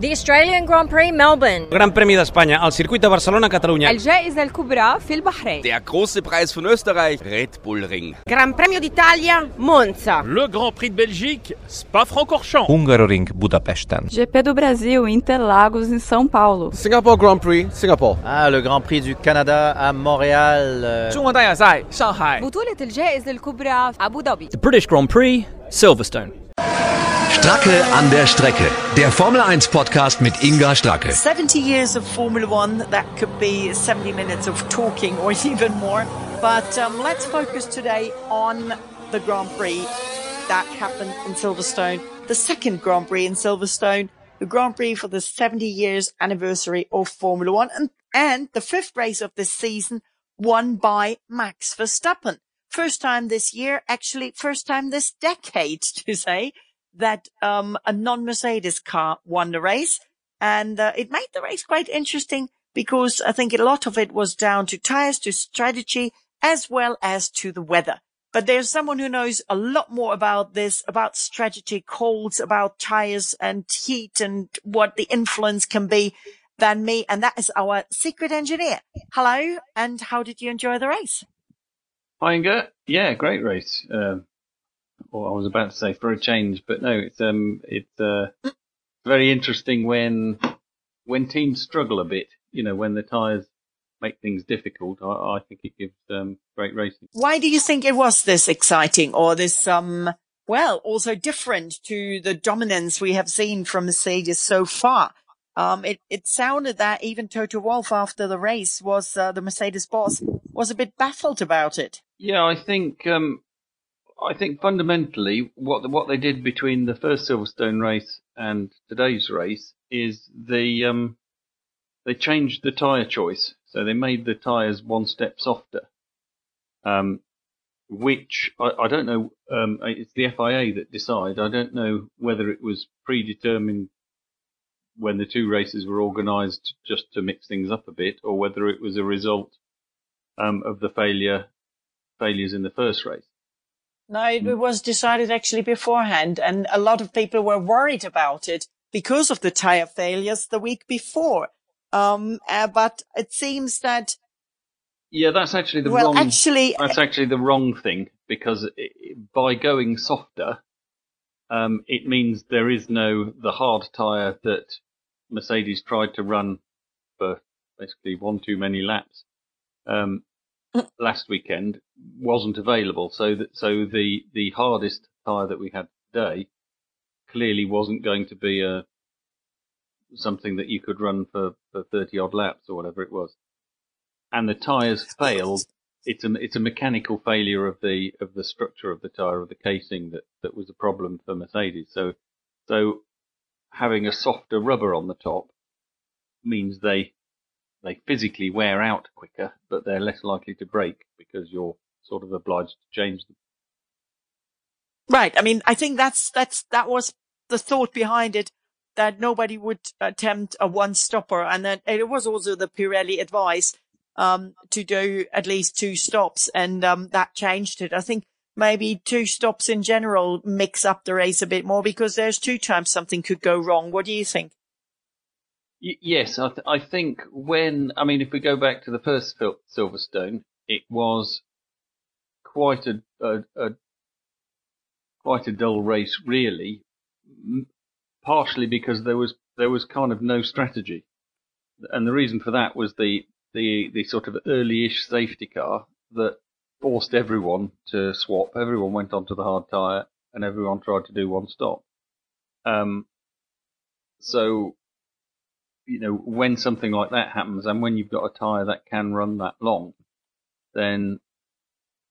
The Australian Grand Prix Melbourne. Gran Premi d'Espanya, al circuit de Barcelona, Catalunya. الجائزة الكبرى في البحرين Der große Preis von Österreich, Red Bull Ring. Gran Premio d'Italia, Monza. Le Grand Prix de Belgique, Spa-Francorchamps. Hungaroring Budapesten. GP do Brasil, Interlagos, em São Paulo. Singapore Grand Prix, Singapore. Ah, le Grand Prix du Canada à Montréal. euh, 中国大奖赛，上海。 بطولة الجائزة الكبرى في أبو ظبي The British Grand Prix, Silverstone. Stracke an der Strecke. Der Formel 1 Podcast mit Inga Stracke. 70 years of Formula One, that could be 70 minutes of talking or even more. But um, let's focus today on the Grand Prix that happened in Silverstone, the second Grand Prix in Silverstone, the Grand Prix for the 70 years anniversary of Formula One, and, and the fifth race of this season won by Max Verstappen. First time this year, actually first time this decade to say that um, a non-Mercedes car won the race. And uh, it made the race quite interesting because I think a lot of it was down to tires, to strategy, as well as to the weather. But there's someone who knows a lot more about this, about strategy, calls, about tires and heat and what the influence can be than me. And that is our secret engineer. Hello. And how did you enjoy the race? Hi. Yeah, great race. Or I was about to say for a change, but no, it's um, it's uh, very interesting when when teams struggle a bit. You know, when the tyres make things difficult. I, I think it gives um, great racing. Why do you think it was this exciting or this, um, well, also different to the dominance we have seen from Mercedes so far? Um, it, it sounded that even Toto Wolff after the race was, uh, the Mercedes boss was a bit baffled about it. Yeah, I think um, I think fundamentally what what they did between the first Silverstone race and today's race is they um, they changed the tyre choice. So they made the tyres one step softer, um, which I, I don't know. Um, it's the FIA that decide. I don't know whether it was predetermined when the two races were organised just to mix things up a bit, or whether it was a result um, of the failure failures in the first race. No, it was decided actually beforehand and a lot of people were worried about it because of the tire failures the week before. Um, uh, but it seems that Yeah, that's actually the Well, wrong. actually- that's actually the wrong thing because it, by going softer, um, it means there is no the hard tire that Mercedes tried to run for basically one too many laps um, last weekend wasn't available. So that so the the hardest tire that we had today clearly wasn't going to be a something that you could run for, for 30 odd laps or whatever it was. And the tyres failed. It's a, it's a mechanical failure of the, of the structure of the tyre, of the casing that, that was a problem for Mercedes. So, so having a softer rubber on the top means they, they physically wear out quicker, but they're less likely to break because you're sort of obliged to change them. Right. I mean, I think that's, that's, that was the thought behind it that nobody would attempt a one stopper. And that it was also the Pirelli advice, um, to do at least two stops. And, um, that changed it. I think maybe two stops in general mix up the race a bit more because there's two times something could go wrong. What do you think? Y- Yes, I, th- I think when I mean, if we go back to the first Sil- Silverstone, it was quite a, a, a quite a dull race, really. Partially because there was there was kind of no strategy, and the reason for that was the the the sort of early-ish safety car that forced everyone to swap. Everyone went onto the hard tire, and everyone tried to do one stop. Um, so you know, when something like that happens and when you've got a tyre that can run that long, then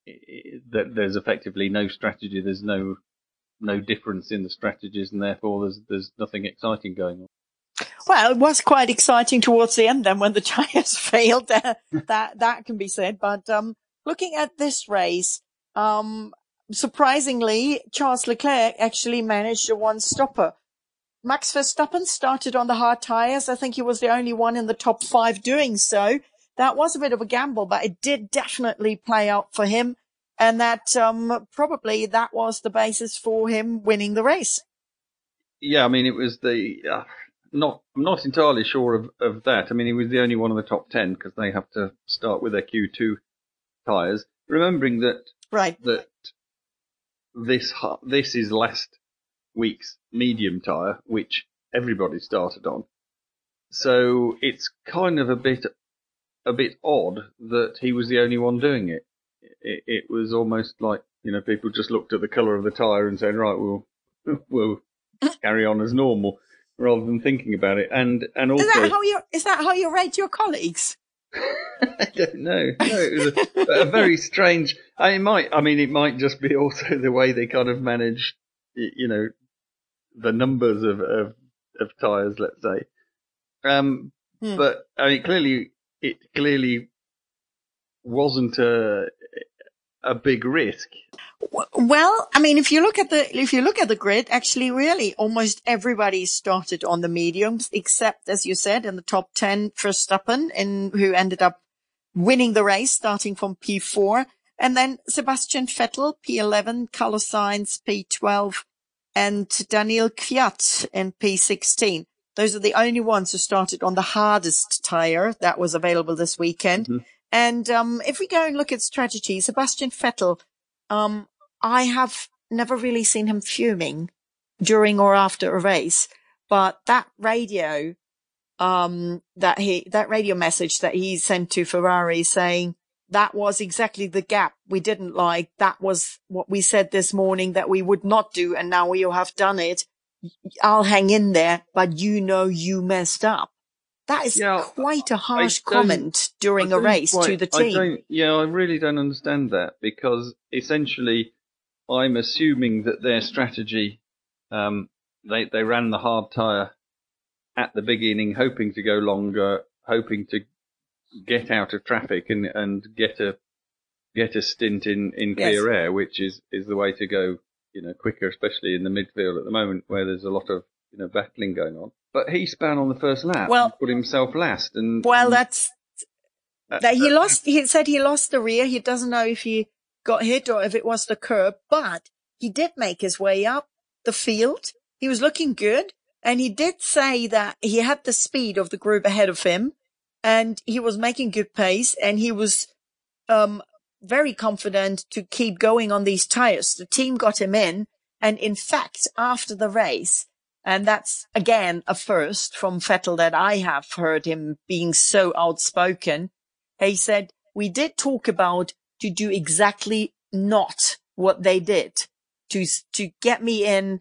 that there's effectively no strategy. There's no no difference in the strategies, and therefore there's there's nothing exciting going on. Well, it was quite exciting towards the end then when the tires failed. That, that, can be said. But, um, looking at this race, um, surprisingly, Charles Leclerc actually managed a one stopper. Max Verstappen started on the hard tires. I think he was the only one in the top five doing so. That was a bit of a gamble, but it did definitely play out for him. And that, um, probably that was the basis for him winning the race. Yeah, I mean it was the uh, not I'm not entirely sure of, of that. I mean, he was the only one in the top ten because they have to start with their Q2 tires. Remembering that Right. that this this is last week's medium tire, which everybody started on. So it's kind of a bit a bit odd that he was the only one doing it. It, it was almost like you know people just looked at the colour of the tire and said, right, we'll we'll carry on as normal rather than thinking about it. And and also Is that how you is that how you rate your colleagues? I don't know. No, it was a, a very strange. I it might. I mean, it might just be also the way they kind of manage, you know, the numbers of of, of tires. Let's say. Um, Hmm. but I mean, clearly, it clearly wasn't a a big risk. Well, I mean, if you look at the if you look at the grid, actually, really, almost everybody started on the mediums, except as you said, in the top ten, Verstappen, and who ended up winning the race, starting from P4, and then Sebastian Vettel, P11, Carlos Sainz, P12, and Daniel Kvyat in P16. Those are the only ones who started on the hardest tire that was available this weekend. Mm-hmm. And um, if we go and look at strategy, Sebastian Vettel, um, I have never really seen him fuming during or after a race, but that radio, um, that he, that radio message that he sent to Ferrari saying that was exactly the gap we didn't like. That was what we said this morning that we would not do. And now you have done it. I'll hang in there, but you know you messed up. That is Yeah, quite a harsh comment during a race to quite- the I team. yeah, I really don't understand that because essentially, I'm assuming that their strategy, um, they they ran the hard tire at the beginning, hoping to go longer, hoping to get out of traffic and and get a get a stint in in Yes. clear air, which is is the way to go. You know, quicker, especially in the midfield at the moment where there's a lot of you know battling going on. But he span on the first lap, Well- put himself last, and Well, that's uh, that he uh, lost. He said he lost the rear. He doesn't know if he got hit or if it was the curb, but he did make his way up the field. He was looking good, and he did say that he had the speed of the group ahead of him, and he was making good pace, and he was um very confident to keep going on these tires. The team got him in, and in fact, after the race. And that's again a first from Vettel that I have heard him being so outspoken. He said, we did talk about to do exactly not what they did to, to get me in,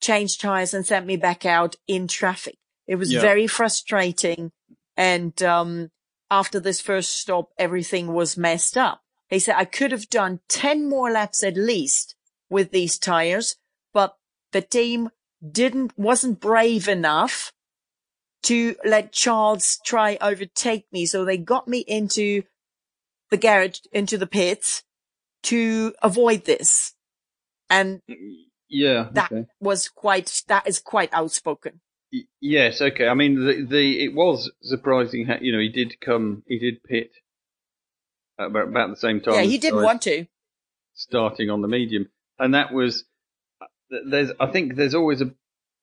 change tires and send me back out in traffic. It was Yeah. very frustrating. And, um, after this first stop, everything was messed up. He said, I could have done 10 more laps at least with these tires, but the team didn't, wasn't brave enough to let Charles try overtake me. So they got me into the garage, into the pits to avoid this. And yeah, that okay. was quite, that is quite outspoken. Y- Yes, okay. I mean, the the it was surprising how you know he did come, he did pit about, about the same time. yeah, he didn't want to. starting on the medium, and that was there's. I think there's always a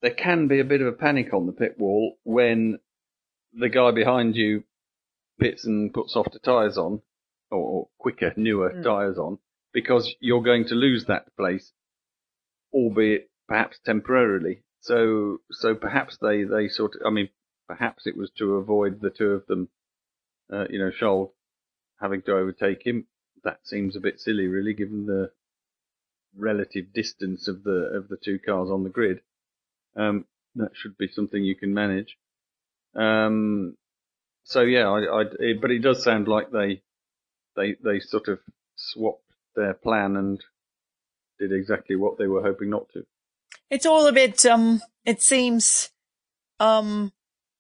there can be a bit of a panic on the pit wall when the guy behind you pits and puts softer tyres on or, or quicker, newer Mm. tyres on because you're going to lose that place, albeit perhaps temporarily. So, so perhaps they, they sort of, I mean, perhaps it was to avoid the two of them, uh, you know, Charles having to overtake him. That seems a bit silly, really, given the relative distance of the, of the two cars on the grid. Um, that should be something you can manage. Um, so yeah, I, I, it, but it does sound like they, they, they sort of swapped their plan and did exactly what they were hoping not to. It's all a bit, um, it seems, um,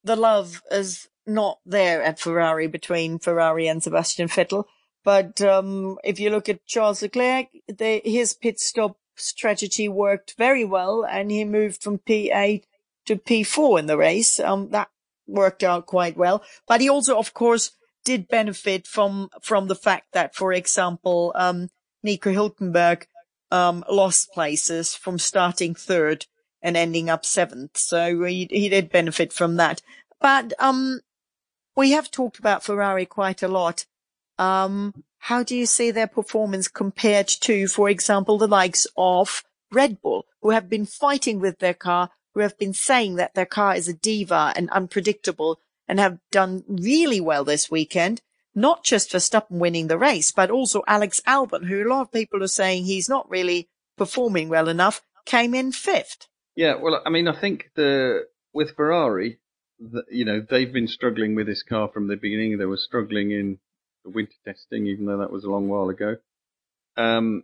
the love is not there at Ferrari between Ferrari and Sebastian Vettel. But, um, if you look at Charles Leclerc, his pit stop strategy worked very well and he moved from P8 to P4 in the race. Um, that worked out quite well. But he also, of course, did benefit from, from the fact that, for example, um, Nico Hülkenberg, um, lost places from starting third and ending up seventh. So he, he did benefit from that. But, um, we have talked about Ferrari quite a lot. Um, how do you see their performance compared to, for example, the likes of Red Bull, who have been fighting with their car, who have been saying that their car is a diva and unpredictable and have done really well this weekend? Not just Verstappen winning the race, but also Alex Albon, who a lot of people are saying he's not really performing well enough, came in fifth. Yeah, well, I mean, I think the with Ferrari, the, you know, they've been struggling with this car from the beginning. They were struggling in the winter testing, even though that was a long while ago. Um,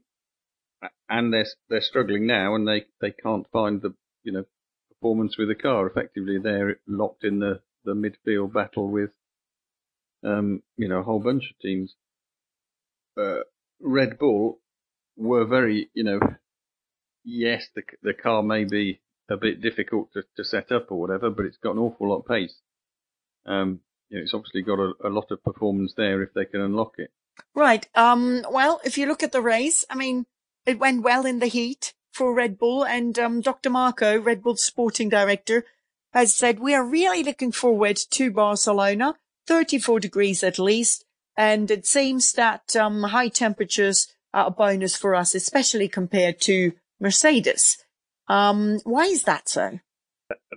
and they're they're struggling now, and they they can't find the you know performance with the car. Effectively, they're locked in the the midfield battle with um, you know a whole bunch of teams. Uh, Red Bull were very you know yes the the car may be a bit difficult to, to set up or whatever, but it's got an awful lot of pace. Um, you know, it's obviously got a, a lot of performance there if they can unlock it. Right. Um, well, if you look at the race, I mean, it went well in the heat for Red Bull and, um, Dr. Marko, Red Bull's sporting director, has said we are really looking forward to Barcelona, 34 degrees at least. And it seems that, um, high temperatures are a bonus for us, especially compared to Mercedes. Um, why is that so?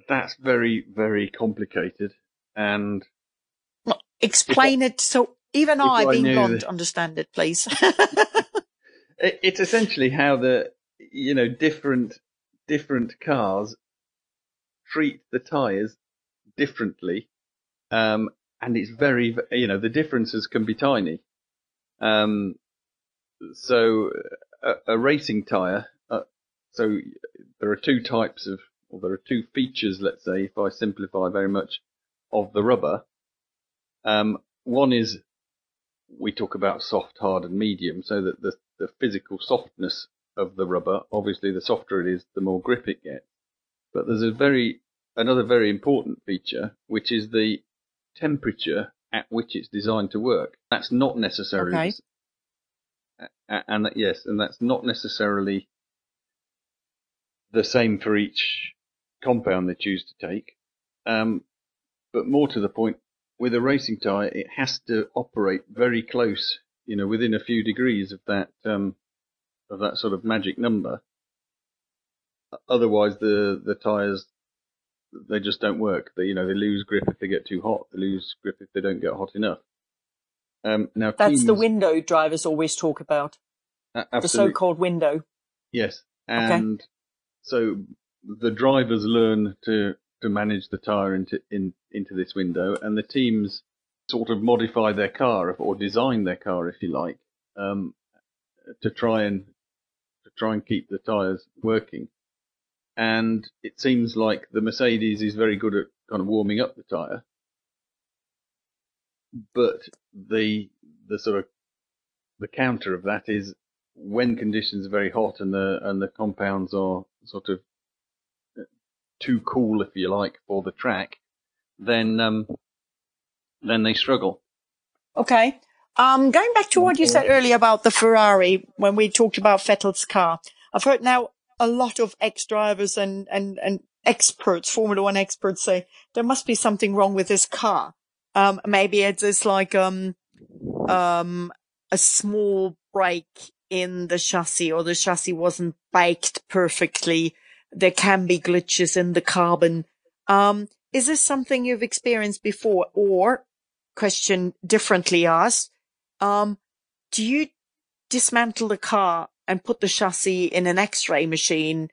That's very, very complicated and explain it so even I, I being blonde, understand it, please. it, it's essentially how the you know different different cars treat the tires differently um and it's very you know the differences can be tiny. Um so a, a racing tire uh, so there are two types of or there are two features let's say if i simplify very much of the rubber um one is we talk about soft, hard, and medium, so that the, the physical softness of the rubber, obviously, the softer it is, the more grip it gets. But there's a very another very important feature, which is the temperature at which it's designed to work. That's not necessarily, Okay. and that, yes, and that's not necessarily the same for each compound they choose to take. Um, but more to the point, with a racing tire, it has to operate very close, you know, within a few degrees of that um, of that sort of magic number. Otherwise, the the tires they just don't work. They you know they lose grip if they get too hot. They lose grip if they don't get hot enough. Um, now That's the window drivers always talk about. a- The so-called window. Yes, and so the drivers learn to to manage the tire into in into this window, and the teams sort of modify their car or design their car, if you like, um, to try and to try and keep the tires working. And it seems like the Mercedes is very good at kind of warming up the tire, but the the sort of the counter of that is when conditions are very hot and the and the compounds are sort of too cool, if you like, for the track, then um, then they struggle. Okay. Um, going back to what you said earlier about the Ferrari, when we talked about Vettel's car, I've heard now a lot of ex-drivers and, and, and experts, Formula One experts say there must be something wrong with this car. Um, maybe it's just like, um, um, a small break in the chassis or the chassis wasn't baked perfectly. There can be glitches in the carbon. Um, is this something you've experienced before or question differently asked, um, do you dismantle the car and put the chassis in an x-ray machine?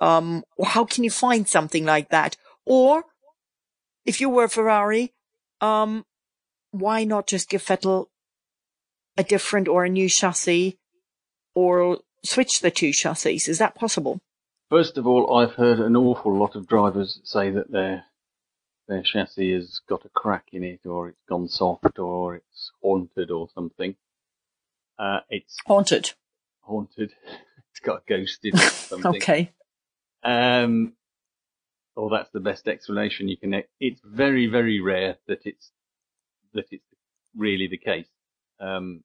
Um, or how can you find something like that? Or if you were Ferrari, um, why not just give Vettel a different or a new chassis or switch the two chassis? Is that possible? First of all, I've heard an awful lot of drivers say that their their chassis has got a crack in it, or it's gone soft, or it's haunted, or something. Uh, it's Haunted. haunted. it's got a ghost in it, something. Okay. Um, or that's the best explanation you can. It's very, very rare that it's that it's really the case. Um,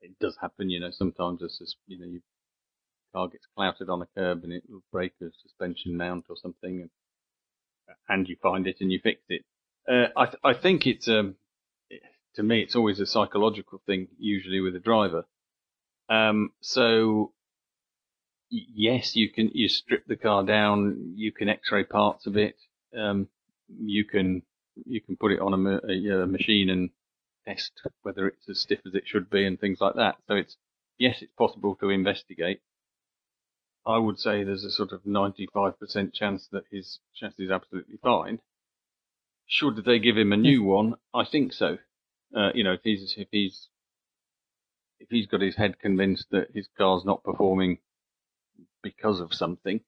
it does happen, you know. Sometimes it's just you know you car gets clouted on a curb and it will break a suspension mount or something, and, and you find it and you fix it. Uh, I th- I think it's um to me it's always a psychological thing usually with a driver. Um, so yes, you can you strip the car down, you can X-ray parts of it, um, you can you can put it on a, a, a, machine and test whether it's as stiff as it should be and things like that. So it's yes, it's possible to investigate. I would say there's a sort of 95% chance that his chassis is absolutely fine. Should they give him a new one? I think so. Uh, you know, if he's if he's if he's got his head convinced that his car's not performing because of something,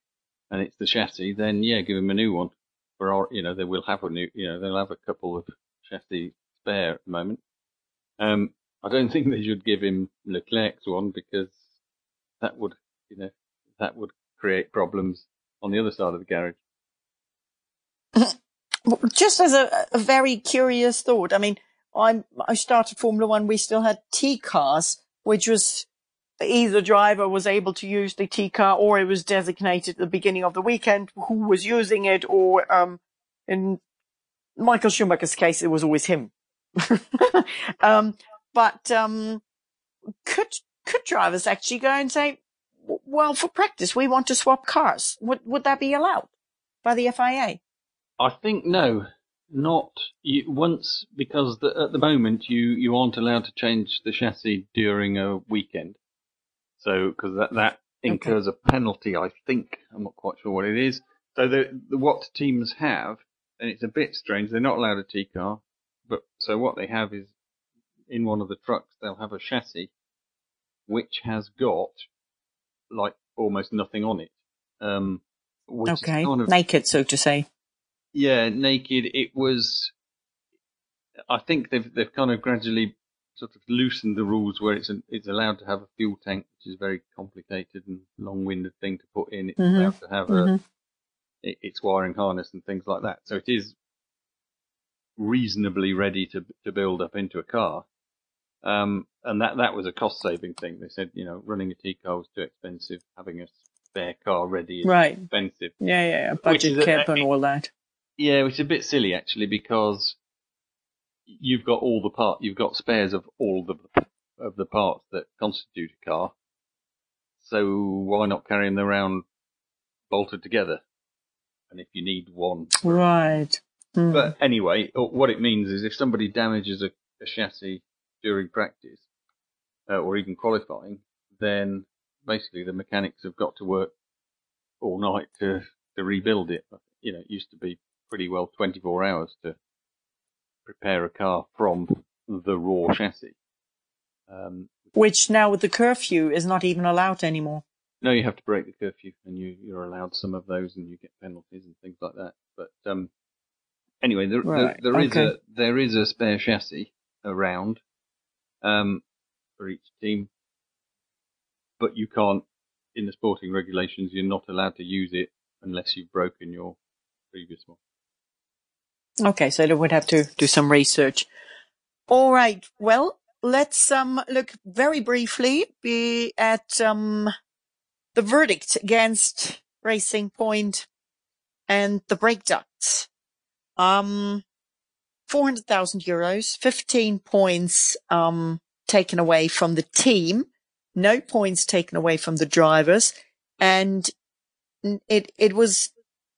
and it's the chassis, then yeah, give him a new one. Ferrari, you know, they will have a new, you know, they'll have a couple of chassis spare at the moment. Um, I don't think they should give him Leclerc's one because that would, you know, that would create problems on the other side of the garage. Just as a, a very curious thought, I mean, I I started Formula One. We still had T cars, which was either driver was able to use the T car or it was designated at the beginning of the weekend who was using it or, um, in Michael Schumacher's case, it was always him. um, but, um, could, could drivers actually go and say, well, for practice, we want to swap cars. Would, would that be allowed by the FIA? I think no, not you, once because the, at the moment you, you aren't allowed to change the chassis during a weekend. So, because that, that incurs okay. a penalty, I think. I'm not quite sure what it is. So, the, the, what teams have, and it's a bit strange, they're not allowed a T car, but so what they have is in one of the trucks, they'll have a chassis which has got like almost nothing on it. Um, okay, kind of, naked, so to say. Yeah, naked. It was. I think they've they've kind of gradually sort of loosened the rules where it's an, it's allowed to have a fuel tank, which is a very complicated and long-winded thing to put in. It's mm-hmm. allowed to have mm-hmm. a its wiring harness and things like that. So it is reasonably ready to to build up into a car. Um, and that that was a cost saving thing. They said, you know, running a T car was too expensive. Having a spare car ready is right. expensive. Yeah, yeah, yeah. budget cap and all that. Yeah, which is a bit silly actually because you've got all the part, you've got spares of all the of the parts that constitute a car. So why not carry them around bolted together? And if you need one, right. Mm. But anyway, what it means is if somebody damages a, a chassis during practice uh, or even qualifying, then basically the mechanics have got to work all night to to rebuild it. You know, it used to be pretty well 24 hours to prepare a car from the raw chassis. Um, Which now with the curfew is not even allowed anymore. No, you have to break the curfew, and you, you're allowed some of those, and you get penalties and things like that. But um, anyway, there, right. there, there okay. is a there is a spare chassis around um, for each team, but you can't. In the sporting regulations, you're not allowed to use it unless you've broken your previous one. Okay, so they would have to do some research. All right. Well, let's um look very briefly be at um the verdict against Racing Point and the brake ducts. Um, 400,000 euros, 15 points, um, taken away from the team, no points taken away from the drivers. And it, it was,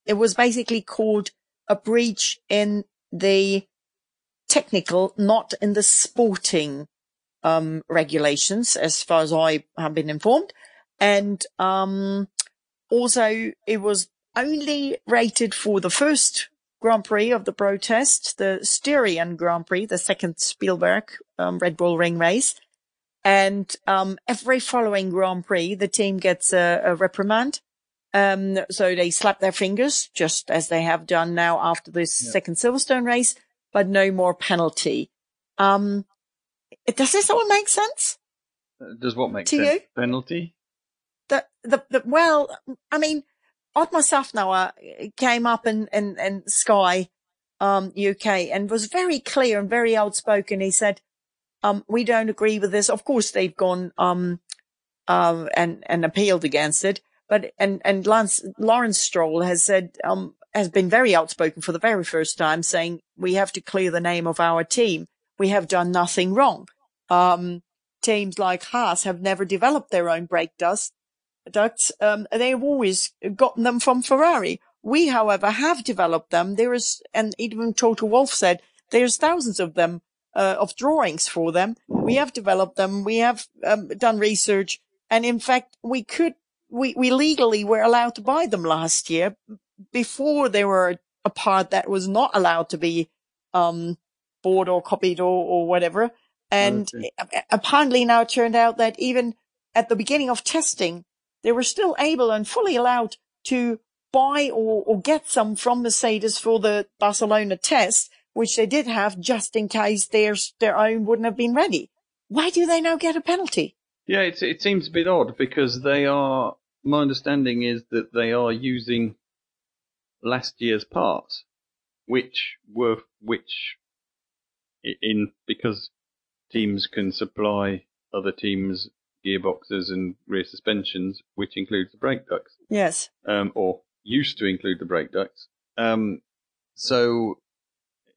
it was basically called a breach in the technical, not in the sporting um, regulations, as far as I have been informed. And um, also, it was only rated for the first Grand Prix of the protest, the Styrian Grand Prix, the second Spielberg um, Red Bull Ring race. And um, every following Grand Prix, the team gets a, a reprimand um, so they slap their fingers, just as they have done now after this yeah. second Silverstone race, but no more penalty. Um, does this all make sense? Does what make to sense? You? Penalty? The, the, the, well, I mean, Otmar Szafnauer came up in, in, in Sky, um, UK and was very clear and very outspoken. He said, um, we don't agree with this. Of course, they've gone, um, um, and, and appealed against it. But, and, and Lance, Lawrence Stroll has said, um, has been very outspoken for the very first time saying we have to clear the name of our team. We have done nothing wrong. Um, teams like Haas have never developed their own brake dust ducts. Um, they've always gotten them from Ferrari. We, however, have developed them. There is, and even Toto Wolff said there's thousands of them, uh, of drawings for them. We have developed them. We have um, done research. And in fact, we could, we, we legally were allowed to buy them last year before they were a part that was not allowed to be, um, bought or copied or, or whatever. And okay. apparently now it turned out that even at the beginning of testing, they were still able and fully allowed to buy or, or get some from Mercedes for the Barcelona test, which they did have just in case theirs, their own wouldn't have been ready. Why do they now get a penalty? Yeah, it, it seems a bit odd because they are, my understanding is that they are using last year's parts, which were, which in, because teams can supply other teams gearboxes and rear suspensions, which includes the brake ducts. Yes. Um, or used to include the brake ducts. Um, so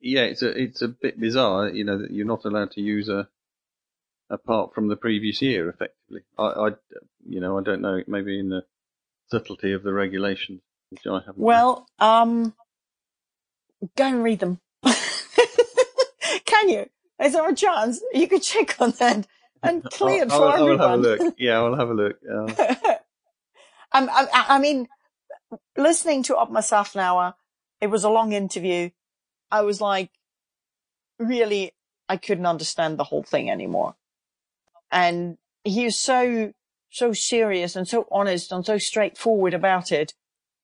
yeah, it's a it's a bit bizarre, you know, that you're not allowed to use a apart from the previous year, effectively. I, I you know, I don't know, maybe in the subtlety of the regulations, which I haven't. Well, um, go and read them. Can you? Is there a chance you could check on that and clear it for I'll, everyone? I'll have a look. Yeah, I'll have a look. Um, I, I mean, listening to Otmar Szafnauer, it was a long interview. I was like, really, I couldn't understand the whole thing anymore. And he was so, so serious and so honest and so straightforward about it.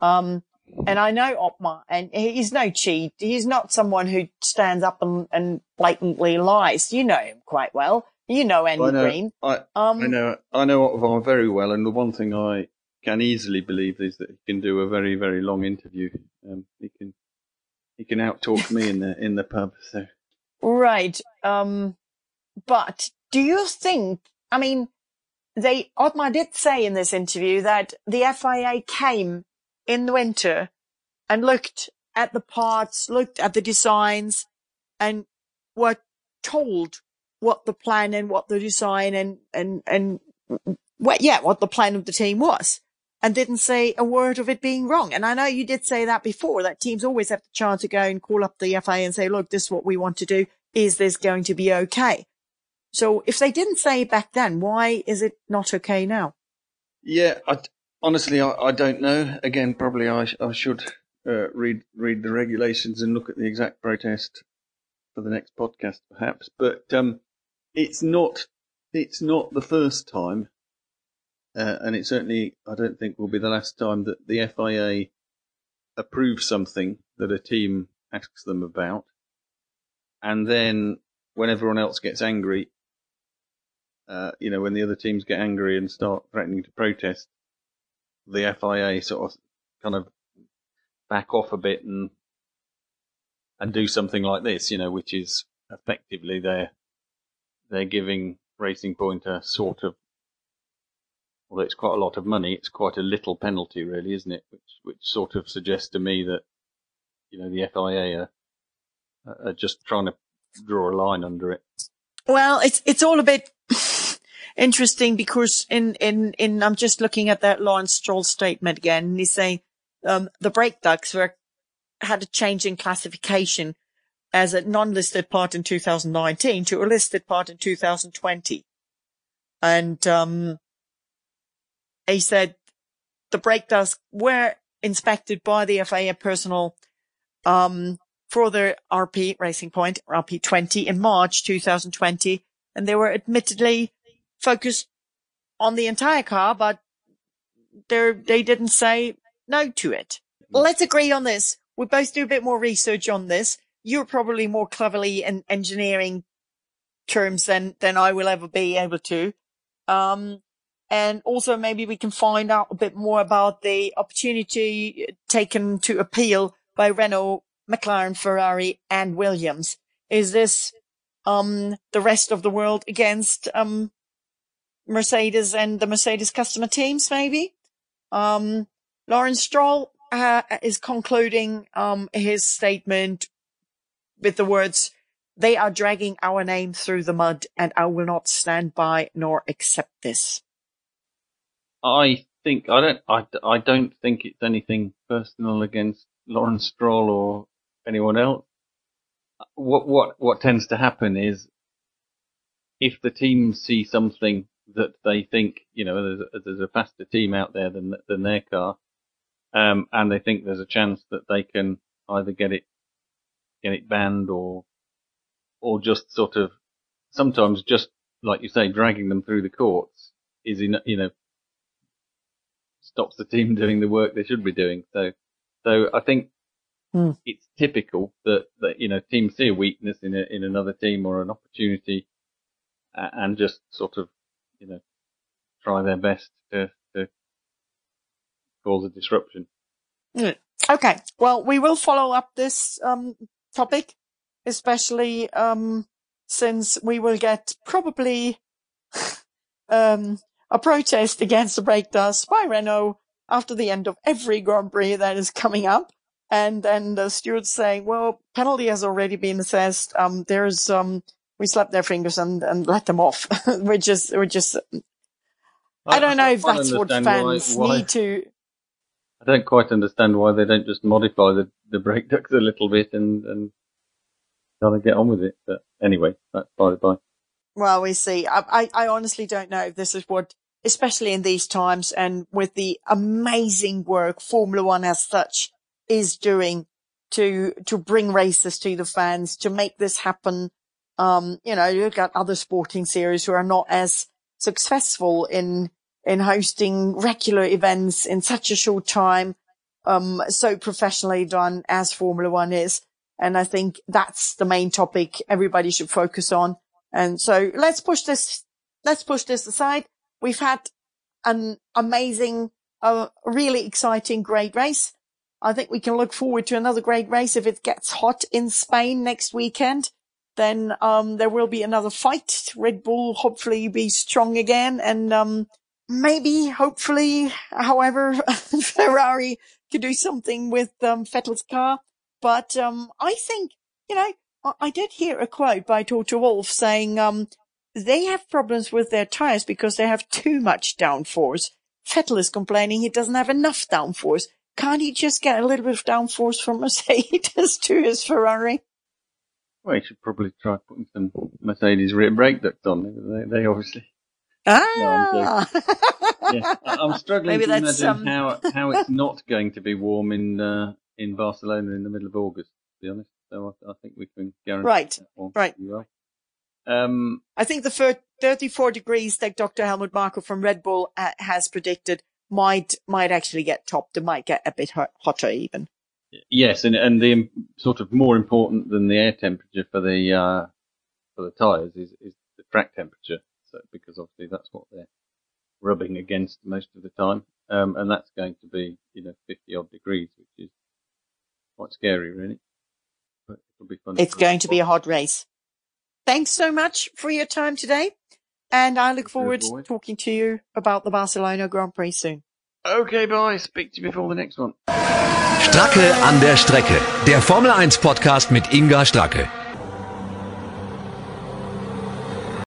Um, and I know Otmar and he's no cheat. He's not someone who stands up and, and blatantly lies. You know him quite well. You know Andy I know, Green. I, um, I know, I know Otmar very well. And the one thing I can easily believe is that he can do a very, very long interview. Um, he can, he can outtalk me in the, in the pub. So. Right. Um, but do you think, I mean, they, Otmar did say in this interview that the FIA came in the winter and looked at the parts, looked at the designs and were told what the plan and what the design and, and, and what, yeah, what the plan of the team was and didn't say a word of it being wrong. And I know you did say that before, that teams always have the chance to go and call up the FIA and say, look, this is what we want to do. Is this going to be okay? So if they didn't say back then, why is it not okay now? Yeah, I, honestly, I, I, don't know. Again, probably I, I should uh, read read the regulations and look at the exact protest for the next podcast, perhaps. But um, it's not it's not the first time uh, and it certainly, I don't think, will be the last time that the FIA approves something that a team asks them about. And then when everyone else gets angry, uh, you know, when the other teams get angry and start threatening to protest, the FIA sort of kind of back off a bit and and do something like this, you know, which is effectively they're they're giving Racing Point a sort of although it's quite a lot of money, it's quite a little penalty, really, isn't it? Which which sort of suggests to me that you know the FIA are, are just trying to draw a line under it. Well, it's it's all a bit interesting because in in in I'm just looking at that Lawrence Stroll statement again, and he's saying um, the brake ducts were had a change in classification as a non-listed part in 2019 to a listed part in 2020. And, um, he said the brake ducts were inspected by the FIA personnel um, for the RP Racing Point RP20 in March 2020, and they were admittedly focused on the entire car, but they they didn't say no to it. Mm. Let's agree on this. We both do a bit more research on this. You're probably more cleverly in engineering terms than than I will ever be able to. Um, and also maybe we can find out a bit more about the opportunity taken to appeal by Renault, McLaren, Ferrari and Williams. Is this, um, the rest of the world against, um, Mercedes and the Mercedes customer teams, maybe. Um, Lawrence Stroll uh, is concluding um, his statement with the words, they are dragging our name through the mud and I will not stand by nor accept this. I think I don't I, I don't think it's anything personal against Lawrence Stroll or anyone else. What what what tends to happen is if the teams see something that they think you know there's a, there's a faster team out there than than their car, um, and they think there's a chance that they can either get it get it banned or or just sort of sometimes just like you say dragging them through the courts is in you know stops the team doing the work they should be doing. So so I think Hmm. it's typical that that you know teams see a weakness in a, in another team or an opportunity uh, and just sort of you know try their best to to cause a disruption. Mm. Okay. Well, we will follow up this um, topic, especially um, since we will get probably um, a protest against the brake ducts by Renault after the end of every Grand Prix that is coming up. And then the stewards saying, well, penalty has already been assessed. Um, there's, um, we slapped their fingers and, and let them off. we're just, we're just, I don't know if that's what understand why- fans why- need to, I don't quite understand why they don't just modify the, the brake ducts a little bit and, and kind of get on with it. But anyway, that's by the by. Well, we see. I, I, I honestly don't know if this is what, especially in these times and with the amazing work Formula One as such is doing to, to bring races to the fans, to make this happen. Um, you know, you've got other sporting series who are not as successful in, in hosting regular events in such a short time, um, so professionally done as Formula One is. And I think that's the main topic everybody should focus on. And so let's push this, let's push this aside. We've had an amazing, uh, really exciting, great race. I think we can look forward to another great race. If it gets hot in Spain next weekend, then, um, there will be another fight. Red Bull hopefully be strong again and, um, maybe, hopefully, however, Ferrari could do something with, um, Vettel's car. But, um, I think, you know, I, I did hear a quote by Toto Wolff saying, um, they have problems with their tires because they have too much downforce. Vettel is complaining he doesn't have enough downforce. Can't he just get a little bit of downforce from Mercedes to his Ferrari? Well, he should probably try putting some Mercedes rear brake ducts on. They, they obviously. Ah, Yeah, I- I'm struggling Maybe to that's, imagine um, how how it's not going to be warm in uh, in Barcelona in the middle of August. To be honest, so I, I think we can guarantee Right, right. well. Um, I think the fir- 34 degrees that Dr. Helmut Marko from Red Bull uh, has predicted might, might actually get topped. It might get a bit hot, hotter even. Yes, and and the sort of more important than the air temperature for the uh, for the tires is is the track temperature. So because obviously that's what they're rubbing against most of the time, um, and that's going to be you know fifty odd degrees, which is quite scary, really. But it'll be fun. It's going to be a hot race. Thanks so much for your time today. And I look forward to talking to you about the Barcelona Grand Prix soon. Okay, bye. Speak to you before the next one. Stracke an der Strecke. Der Formel 1 Podcast mit Inga Stracke.